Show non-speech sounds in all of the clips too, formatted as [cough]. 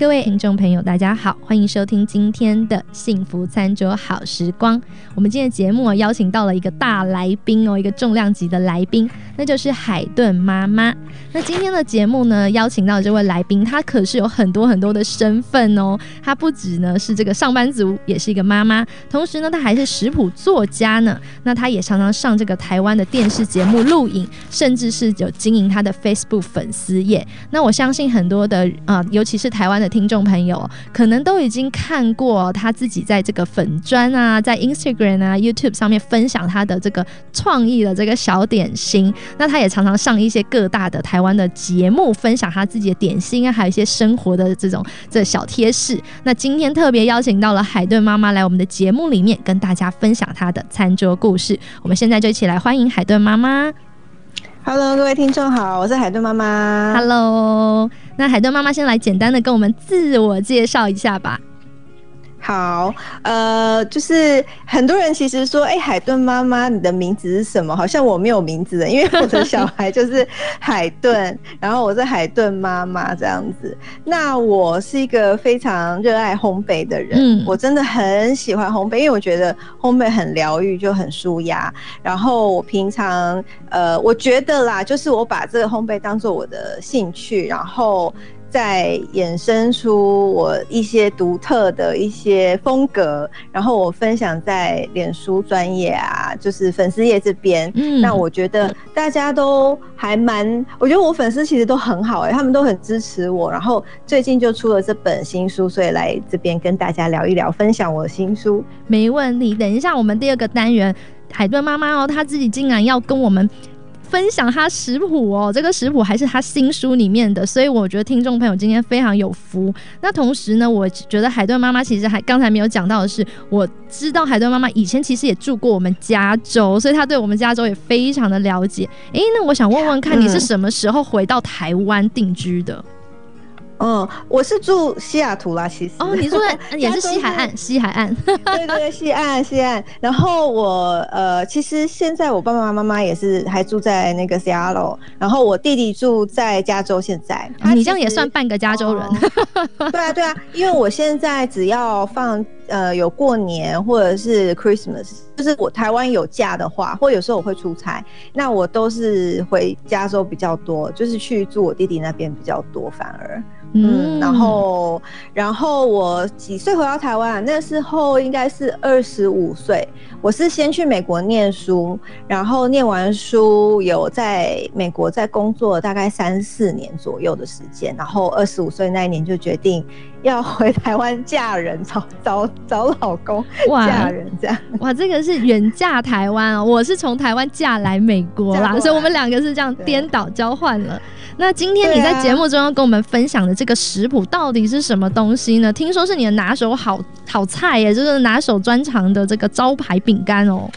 各位听众朋友，大家好，欢迎收听今天的幸福餐桌好时光。我们今天的节目邀请到了一个大来宾哦，一个重量级的来宾，那就是海顿妈妈。那今天的节目呢，邀请到这位来宾，她可是有很多很多的身份哦。她不止呢是这个上班族，也是一个妈妈，同时呢，她还是食谱作家呢。那她也常常上这个台湾的电视节目录影，甚至是有经营她的 Facebook 粉丝页。那我相信很多的啊，尤其是台湾的。听众朋友可能都已经看过她自己在这个粉砖啊，在 Instagram 啊、YouTube 上面分享她的这个创意的这个小点心。那他也常常上一些各大的台湾的节目，分享他自己的点心啊，还有一些生活的这种这小贴士。那今天特别邀请到了海顿妈妈来我们的节目里面，跟大家分享她的餐桌故事。我们现在就一起来欢迎海顿妈妈。Hello，各位听众好，我是海顿妈妈。Hello，那海顿妈妈先来简单的跟我们自我介绍一下吧。好，呃，就是很多人其实说，哎，海顿妈妈，你的名字是什么？好像我没有名字的，因为我的小孩就是海顿，然后我是海顿妈妈这样子。那我是一个非常热爱烘焙的人，嗯，我真的很喜欢烘焙，因为我觉得烘焙很疗愈，就很舒压。然后我平常，呃，我觉得啦，就是我把这个烘焙当做我的兴趣，然后。在衍生出我一些独特的一些风格，然后我分享在脸书专业啊，就是粉丝页这边。嗯，那我觉得大家都还蛮，我觉得我粉丝其实都很好哎，他们都很支持我。然后最近就出了这本新书，所以来这边跟大家聊一聊，分享我的新书。没问题，等一下我们第二个单元，海顿妈妈哦，她自己竟然要跟我们。分享他食谱哦，这个食谱还是他新书里面的，所以我觉得听众朋友今天非常有福。那同时呢，我觉得海顿妈妈其实还刚才没有讲到的是，我知道海顿妈妈以前其实也住过我们加州，所以她对我们加州也非常的了解。诶，那我想问问看你是什么时候回到台湾定居的？我是住西雅图啦，其实。哦，你住在 [laughs] 也是西海岸，西海岸，对对，[laughs] 西岸西岸。然后我呃，其实现在我爸爸妈妈也是还住在那个 Seattle，然后我弟弟住在加州。现在。你这样也算半个加州人，对啊对啊，因为我现在只要放呃有过年或者是 Christmas，就是我台湾有假的话，或有时候我会出差，那我都是回加州比较多，就是去住我弟弟那边比较多，反而。嗯，然后，然后我几岁回到台湾？那时候应该是二十五岁。我是先去美国念书，然后念完书有在美国在工作大概三四年左右的时间，然后二十五岁那一年就决定要回台湾嫁人，找 [laughs] 找找老公，嫁人这样。哇，这个是远嫁台湾哦，[laughs] 我是从台湾嫁来美国啦，所以我们两个是这样颠倒交换了。那今天你在节目中要跟我们分享的这个食谱到底是什么东西呢？听说是你的拿手好好菜耶，就是拿手专长的这个招牌饼干哦。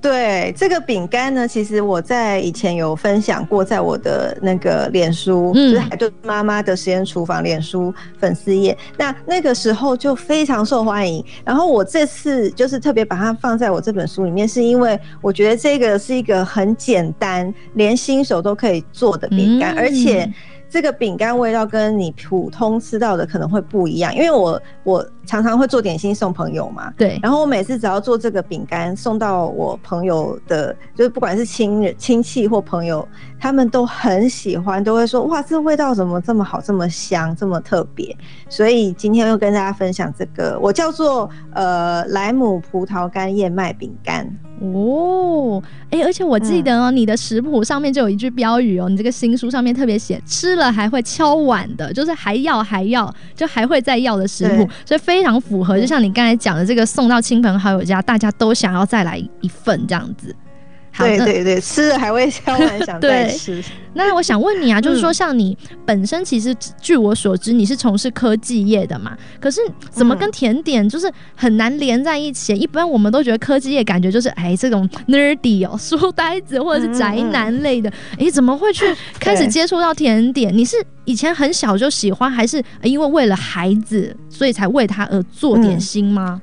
对这个饼干呢，其实我在以前有分享过，在我的那个脸书，就是海顿妈妈的实验厨房脸书粉丝页。那那个时候就非常受欢迎。然后我这次就是特别把它放在我这本书里面，是因为我觉得这个是一个很简单，连新手都可以做的饼干，而且。这个饼干味道跟你普通吃到的可能会不一样，因为我我常常会做点心送朋友嘛，对。然后我每次只要做这个饼干送到我朋友的，就是不管是亲人亲戚或朋友，他们都很喜欢，都会说哇，这味道怎么这么好，这么香，这么特别。所以今天又跟大家分享这个，我叫做呃莱姆葡萄干燕麦饼干。哦，哎，而且我记得哦，你的食谱上面就有一句标语哦，你这个新书上面特别写，吃了还会敲碗的，就是还要还要，就还会再要的食谱，所以非非常符合，就像你刚才讲的这个送到亲朋好友家，大家都想要再来一份这样子。对对对，吃了还会想 [laughs] 再吃。那我想问你啊，就是说像你本身其实据我所知你是从事科技业的嘛，可是怎么跟甜点就是很难连在一起？一般我们都觉得科技业感觉就是哎这种 nerdy 哦书呆子或者是宅男类的，哎怎么会去开始接触到甜点？你是以前很小就喜欢，还是因为为了孩子所以才为他而做点心吗？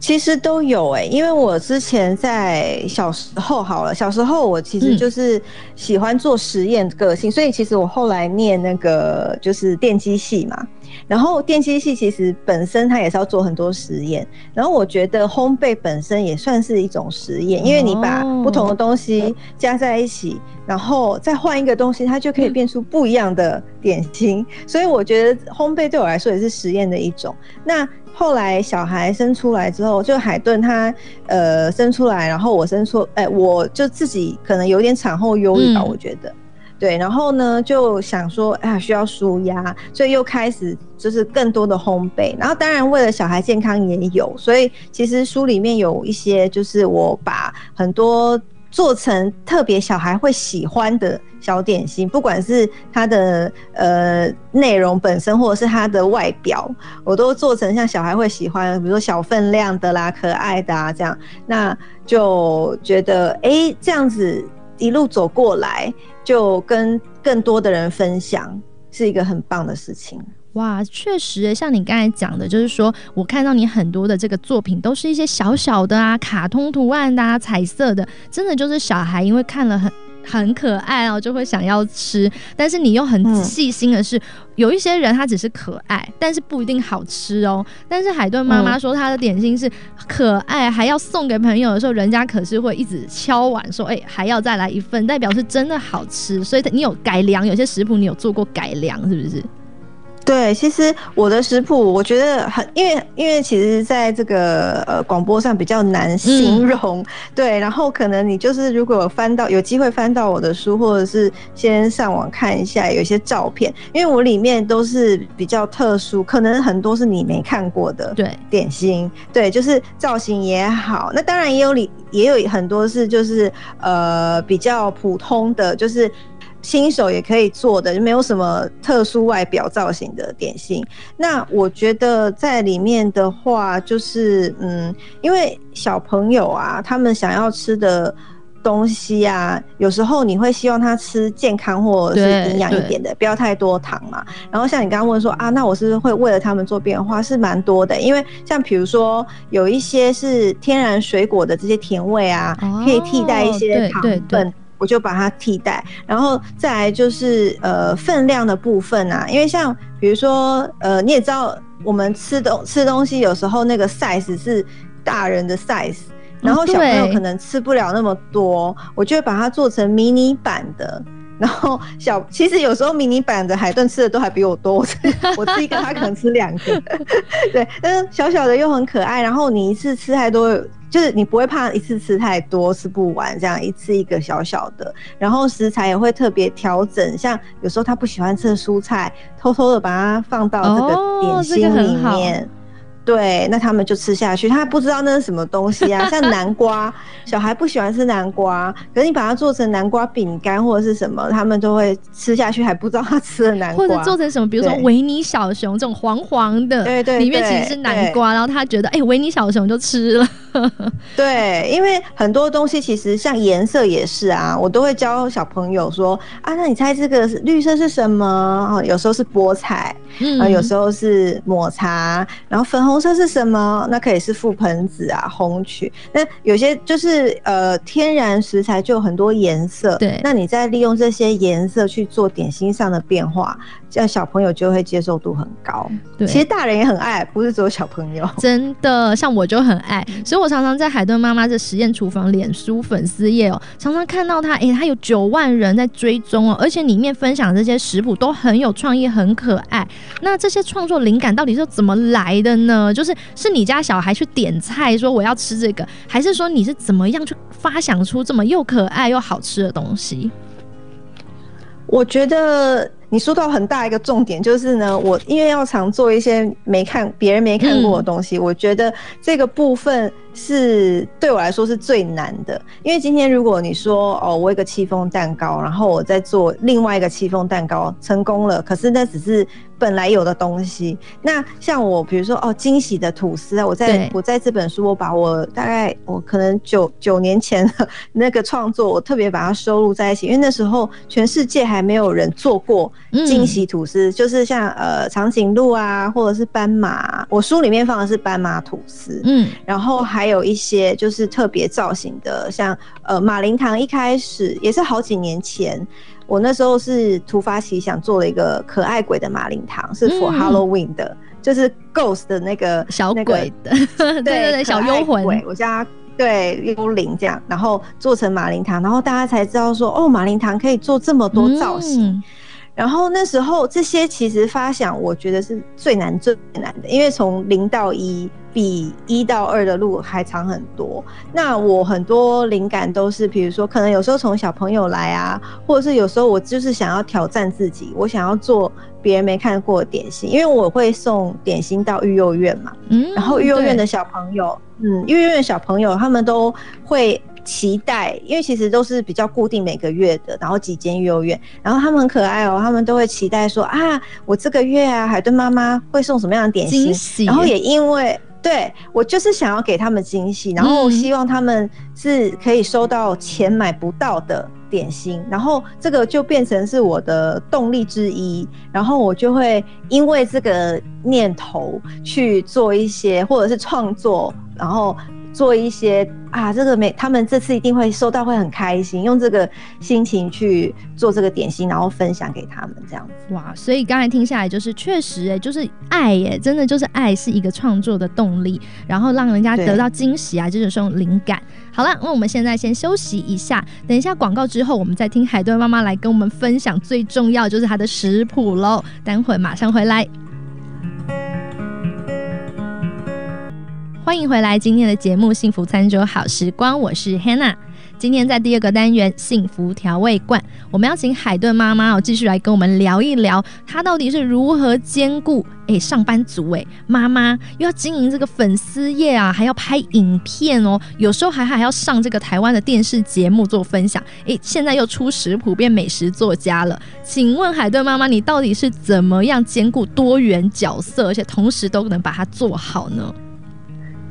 其实都有哎，因为我之前在小时候好了，小时候我其实就是喜欢做实验个性，所以其实我后来念那个就是电机系嘛。然后电机系其实本身它也是要做很多实验，然后我觉得烘焙本身也算是一种实验，因为你把不同的东西加在一起，然后再换一个东西，它就可以变出不一样的点心。所以我觉得烘焙对我来说也是实验的一种。那后来小孩生出来之后，就海顿他呃生出来，然后我生出，哎，我就自己可能有点产后忧郁吧，我觉得。对，然后呢，就想说，哎呀，需要舒压，所以又开始就是更多的烘焙。然后当然为了小孩健康也有，所以其实书里面有一些，就是我把很多做成特别小孩会喜欢的小点心，不管是它的呃内容本身，或者是它的外表，我都做成像小孩会喜欢，比如说小分量的啦、可爱的啊这样。那就觉得，哎，这样子一路走过来。就跟更多的人分享是一个很棒的事情哇！确实，像你刚才讲的，就是说我看到你很多的这个作品都是一些小小的啊，卡通图案的啊，彩色的，真的就是小孩因为看了很。很可爱哦，就会想要吃。但是你又很细心的是，有一些人他只是可爱，但是不一定好吃哦。但是海顿妈妈说，她的点心是可爱，还要送给朋友的时候，人家可是会一直敲碗说：“哎，还要再来一份。”代表是真的好吃。所以你有改良，有些食谱你有做过改良，是不是？对，其实我的食谱我觉得很，因为因为其实在这个呃广播上比较难形容，对，然后可能你就是如果翻到有机会翻到我的书，或者是先上网看一下有一些照片，因为我里面都是比较特殊，可能很多是你没看过的，对，点心，对，就是造型也好，那当然也有里也有很多是就是呃比较普通的，就是。新手也可以做的，就没有什么特殊外表造型的点心。那我觉得在里面的话，就是嗯，因为小朋友啊，他们想要吃的东西啊，有时候你会希望他吃健康或者是营养一点的，不要太多糖嘛。然后像你刚刚问说啊，那我是会为了他们做变化，是蛮多的。因为像比如说有一些是天然水果的这些甜味啊，可以替代一些糖分。我就把它替代，然后再来就是呃分量的部分啊，因为像比如说呃你也知道，我们吃东吃东西有时候那个 size 是大人的 size，然后小朋友可能吃不了那么多，我就会把它做成迷你版的，然后小其实有时候迷你版的海顿吃的都还比我多，我我吃一个他可能吃两个，[laughs] 对，但是小小的又很可爱，然后你一次吃太多。就是你不会怕一次吃太多吃不完，这样一次一个小小的，然后食材也会特别调整，像有时候他不喜欢吃的蔬菜，偷偷的把它放到这个点心里面。对，那他们就吃下去。他不知道那是什么东西啊，像南瓜，小孩不喜欢吃南瓜，可是你把它做成南瓜饼干或者是什么，他们就会吃下去，还不知道他吃了南瓜。或者做成什么，比如说维尼小熊这种黄黄的，对对，里面其实是南瓜，然后他觉得哎，维尼小熊就吃了。对，因为很多东西其实像颜色也是啊，我都会教小朋友说啊，那你猜这个绿色是什么？哦，有时候是菠菜，啊，有时候是抹茶，然后粉红。色是什么？那可以是覆盆子啊，红曲。那有些就是呃天然食材就有很多颜色。对，那你再利用这些颜色去做点心上的变化，这样小朋友就会接受度很高。对，其实大人也很爱，不是只有小朋友。真的，像我就很爱，所以我常常在海顿妈妈的实验厨房脸书粉丝页哦，常常看到他，哎，他有九万人在追踪哦，而且里面分享这些食谱都很有创意，很可爱。那这些创作灵感到底是怎么来的呢？呃就是是你家小孩去点菜说我要吃这个，还是说你是怎么样去发想出这么又可爱又好吃的东西？我觉得你说到很大一个重点，就是呢，我因为要常做一些没看别人没看过的东西，我觉得这个部分。是对我来说是最难的，因为今天如果你说哦，我一个戚风蛋糕，然后我再做另外一个戚风蛋糕成功了，可是那只是本来有的东西。那像我，比如说哦，惊喜的吐司啊，我在我在这本书，我把我大概我可能九九年前的那个创作，我特别把它收录在一起，因为那时候全世界还没有人做过惊喜吐司，就是像呃长颈鹿啊，或者是斑马。我书里面放的是斑马吐司，嗯，然后还有一些就是特别造型的，像呃马林堂，一开始也是好几年前，我那时候是突发奇想做了一个可爱鬼的马林堂，是 for Halloween 的，就是 Ghost 的那个小鬼的，对对对，小幽魂，我叫他。对幽灵这样，然后做成马林堂，然后大家才知道说，哦，马林堂可以做这么多造型。然后那时候这些其实发想，我觉得是最难最难的，因为从零到一比一到二的路还长很多。那我很多灵感都是，比如说可能有时候从小朋友来啊，或者是有时候我就是想要挑战自己，我想要做别人没看过的点心，因为我会送点心到育幼院嘛。嗯，然后育幼院的小朋友。嗯，因为因为小朋友他们都会期待，因为其实都是比较固定每个月的，然后几间幼儿园，然后他们很可爱哦，他们都会期待说啊，我这个月啊，海豚妈妈会送什么样的点心？然后也因为对我就是想要给他们惊喜，然后希望他们是可以收到钱买不到的。点心，然后这个就变成是我的动力之一，然后我就会因为这个念头去做一些，或者是创作，然后做一些啊，这个每他们这次一定会收到，会很开心，用这个心情去做这个点心，然后分享给他们，这样子。哇，所以刚才听下来，就是确实哎，就是爱耶，真的就是爱是一个创作的动力，然后让人家得到惊喜啊，就是这种灵感。好了，那我们现在先休息一下，等一下广告之后，我们再听海豚妈妈来跟我们分享最重要就是她的食谱喽。待会马上回来，欢迎回来今天的节目《幸福餐桌好时光》，我是 Hannah。今天在第二个单元幸福调味罐，我们要请海顿妈妈哦，继续来跟我们聊一聊，她到底是如何兼顾哎上班族哎妈妈又要经营这个粉丝业啊，还要拍影片哦，有时候还还要上这个台湾的电视节目做分享，哎，现在又出食谱变美食作家了。请问海顿妈妈，你到底是怎么样兼顾多元角色，而且同时都能把它做好呢？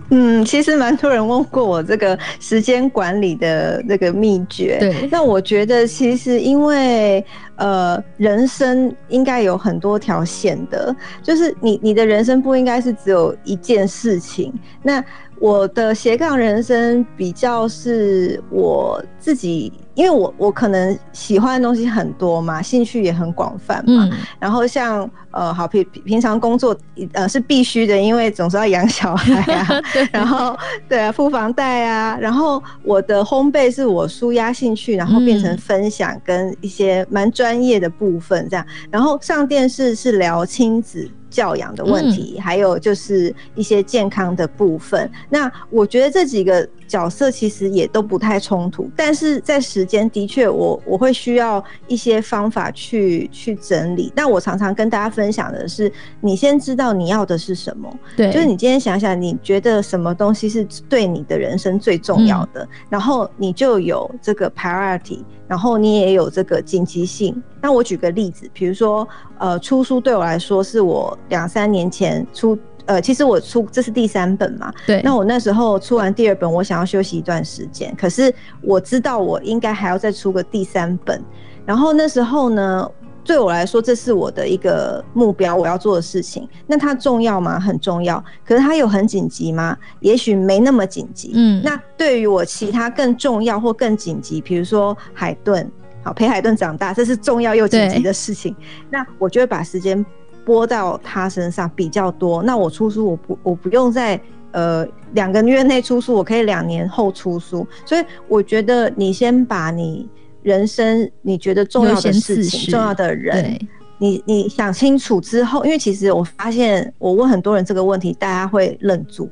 嗯，其实蛮多人问过我这个时间管理的这个秘诀。对，那我觉得其实因为呃，人生应该有很多条线的，就是你你的人生不应该是只有一件事情。那我的斜杠人生比较是我自己。因为我我可能喜欢的东西很多嘛，兴趣也很广泛嘛。然后像呃，好平平常工作呃是必须的，因为总是要养小孩啊。[laughs] 然后对啊，付房贷啊。然后我的烘焙是我舒压兴趣，然后变成分享跟一些蛮专业的部分这样。然后上电视是聊亲子。教养的问题，还有就是一些健康的部分。那我觉得这几个角色其实也都不太冲突，但是在时间的确，我我会需要一些方法去去整理。那我常常跟大家分享的是，你先知道你要的是什么，对，就是你今天想想，你觉得什么东西是对你的人生最重要的，然后你就有这个 priority。然后你也有这个紧急性。那我举个例子，比如说，呃，出书对我来说是我两三年前出，呃，其实我出这是第三本嘛。对。那我那时候出完第二本，我想要休息一段时间，可是我知道我应该还要再出个第三本。然后那时候呢？对我来说，这是我的一个目标，我要做的事情。那它重要吗？很重要。可是它有很紧急吗？也许没那么紧急。嗯。那对于我其他更重要或更紧急，比如说海顿，好陪海顿长大，这是重要又紧急的事情。那我就会把时间拨到他身上比较多。那我出书，我不我不用在呃两个月内出书，我可以两年后出书。所以我觉得你先把你。人生你觉得重要的事情、重要的人，你你想清楚之后，因为其实我发现，我问很多人这个问题，大家会愣住。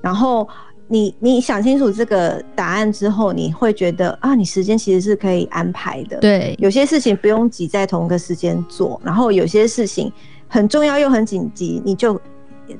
然后你你想清楚这个答案之后，你会觉得啊，你时间其实是可以安排的。对，有些事情不用挤在同一个时间做，然后有些事情很重要又很紧急，你就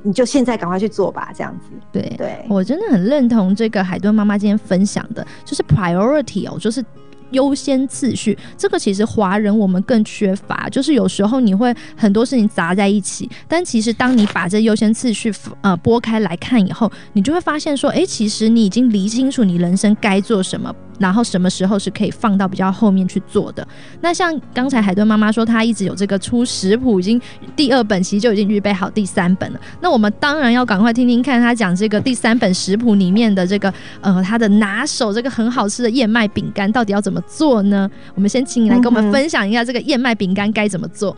你就现在赶快去做吧，这样子。对对，我真的很认同这个海顿妈妈今天分享的，就是 priority 哦，就是。优先次序，这个其实华人我们更缺乏，就是有时候你会很多事情砸在一起，但其实当你把这优先次序呃拨开来看以后，你就会发现说，哎，其实你已经理清楚你人生该做什么，然后什么时候是可以放到比较后面去做的。那像刚才海顿妈妈说，她一直有这个出食谱，已经第二本其实就已经预备好第三本了。那我们当然要赶快听听看她讲这个第三本食谱里面的这个呃她的拿手这个很好吃的燕麦饼干到底要怎么做呢？我们先请你来跟我们分享一下这个燕麦饼干该怎么做。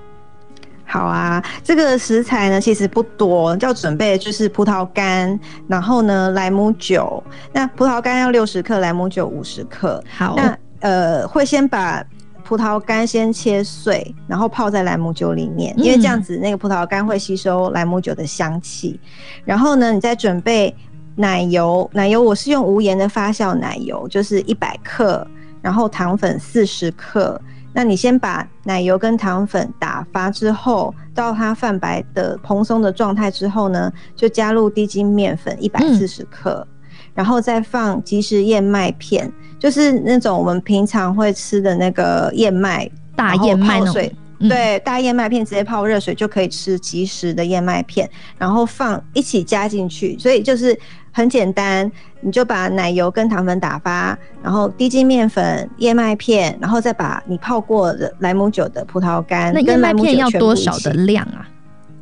好啊，这个食材呢其实不多，要准备就是葡萄干，然后呢莱姆酒。那葡萄干要六十克，莱姆酒五十克。好，那呃会先把葡萄干先切碎，然后泡在莱姆酒里面，因为这样子那个葡萄干会吸收莱姆酒的香气。然后呢，你再准备奶油，奶油我是用无盐的发酵奶油，就是一百克，然后糖粉四十克。那你先把奶油跟糖粉打发之后，到它泛白的蓬松的状态之后呢，就加入低筋面粉一百四十克，然后再放即食燕麦片，就是那种我们平常会吃的那个燕麦大燕麦水，对，大燕麦片直接泡热水就可以吃即食的燕麦片，然后放一起加进去，所以就是很简单。你就把奶油跟糖粉打发，然后低筋面粉、燕麦片，然后再把你泡过的莱姆酒的葡萄干，那燕麦片要多少的量啊？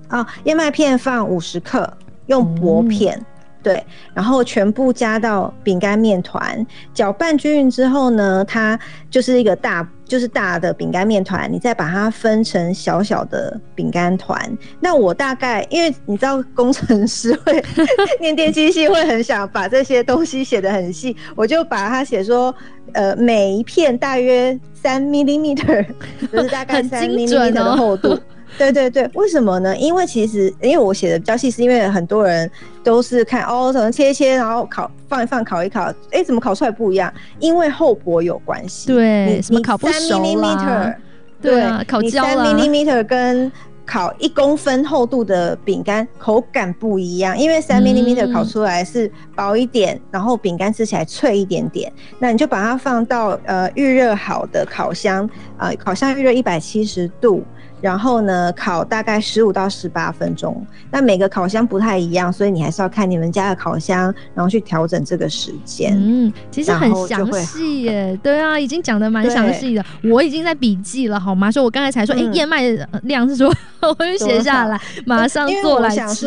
啊，燕麦片放五十克，用薄片。对，然后全部加到饼干面团，搅拌均匀之后呢，它就是一个大，就是大的饼干面团。你再把它分成小小的饼干团。那我大概，因为你知道工程师会 [laughs] 念电机系，会很想把这些东西写得很细，我就把它写说，呃，每一片大约三 millimeter，就是大概三 millimeter 的厚度。对对对，为什么呢？因为其实，因为我写的比较细，是因为很多人都是看哦，可能切一切，然后烤放一放，烤一烤，哎，怎么烤出来不一样？因为厚薄有关系。对，什么烤不熟啦？对啊，烤焦了。三 millimeter 跟烤一公分厚度的饼干口感不一样，因为三 millimeter 烤出来是薄一点，然后饼干吃起来脆一点点。那你就把它放到呃预热好的烤箱，啊，烤箱预热一百七十度。然后呢，烤大概十五到十八分钟。那每个烤箱不太一样，所以你还是要看你们家的烤箱，然后去调整这个时间。嗯，其实很详细耶。[laughs] 对啊，已经讲的蛮详细的，我已经在笔记了，好吗？所以我刚才才说，哎，燕麦量是说，[laughs] 我就写下来，马上做来吃。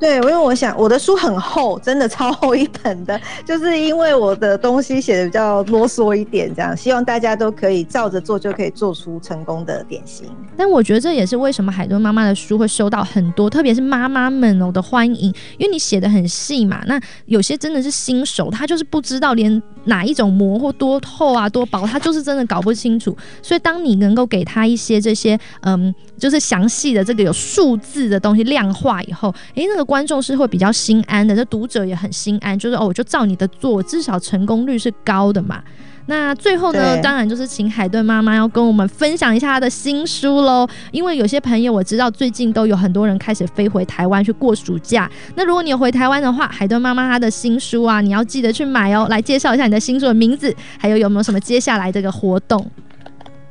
对，因为我想我的书很厚，真的超厚一本的，[laughs] 就是因为我的东西写的比较啰嗦一点，这样希望大家都可以照着做，就可以做出成功的点心。但我。我觉得这也是为什么海顿妈妈的书会收到很多，特别是妈妈们哦的欢迎，因为你写的很细嘛。那有些真的是新手，他就是不知道连哪一种膜或多厚啊、多薄，他就是真的搞不清楚。所以当你能够给他一些这些嗯，就是详细的这个有数字的东西量化以后，诶，那个观众是会比较心安的，这读者也很心安，就是哦，我就照你的做，至少成功率是高的嘛。那最后呢，当然就是请海顿妈妈要跟我们分享一下她的新书喽。因为有些朋友我知道最近都有很多人开始飞回台湾去过暑假。那如果你有回台湾的话，海顿妈妈她的新书啊，你要记得去买哦。来介绍一下你的新书的名字，还有有没有什么接下来这个活动？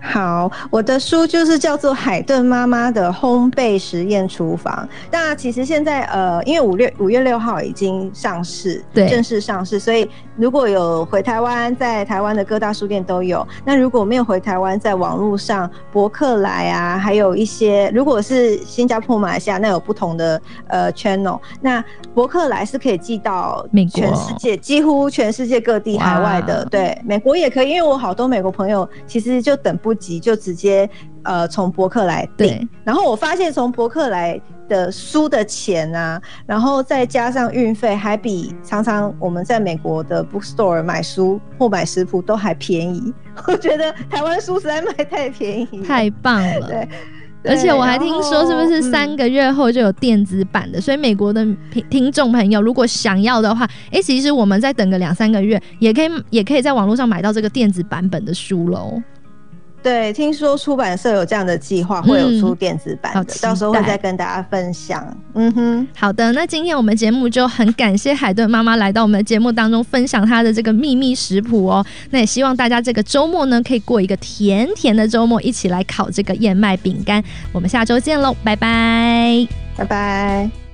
好，我的书就是叫做《海顿妈妈的烘焙实验厨房》。那其实现在呃，因为五月五月六号已经上市，对，正式上市，所以如果有回台湾，在台湾的各大书店都有。那如果没有回台湾，在网络上博客来啊，还有一些，如果是新加坡、马来西亚，那有不同的呃 channel。那博客来是可以寄到全世界，几乎全世界各地海外的，对，美国也可以，因为我好多美国朋友其实就等不。不急就直接呃从博客来订，然后我发现从博客来的书的钱啊，然后再加上运费，还比常常我们在美国的 bookstore 买书或买食谱都还便宜。[laughs] 我觉得台湾书实在卖太便宜，太棒了。对，而且我还听说是不是三个月后就有电子版的？所以美国的听听众朋友如果想要的话，哎，其实我们再等个两三个月，也可以也可以在网络上买到这个电子版本的书喽。对，听说出版社有这样的计划，会有出电子版的，到时候会再跟大家分享。嗯哼，好的，那今天我们节目就很感谢海顿妈妈来到我们的节目当中，分享她的这个秘密食谱哦。那也希望大家这个周末呢，可以过一个甜甜的周末，一起来烤这个燕麦饼干。我们下周见喽，拜拜，拜拜。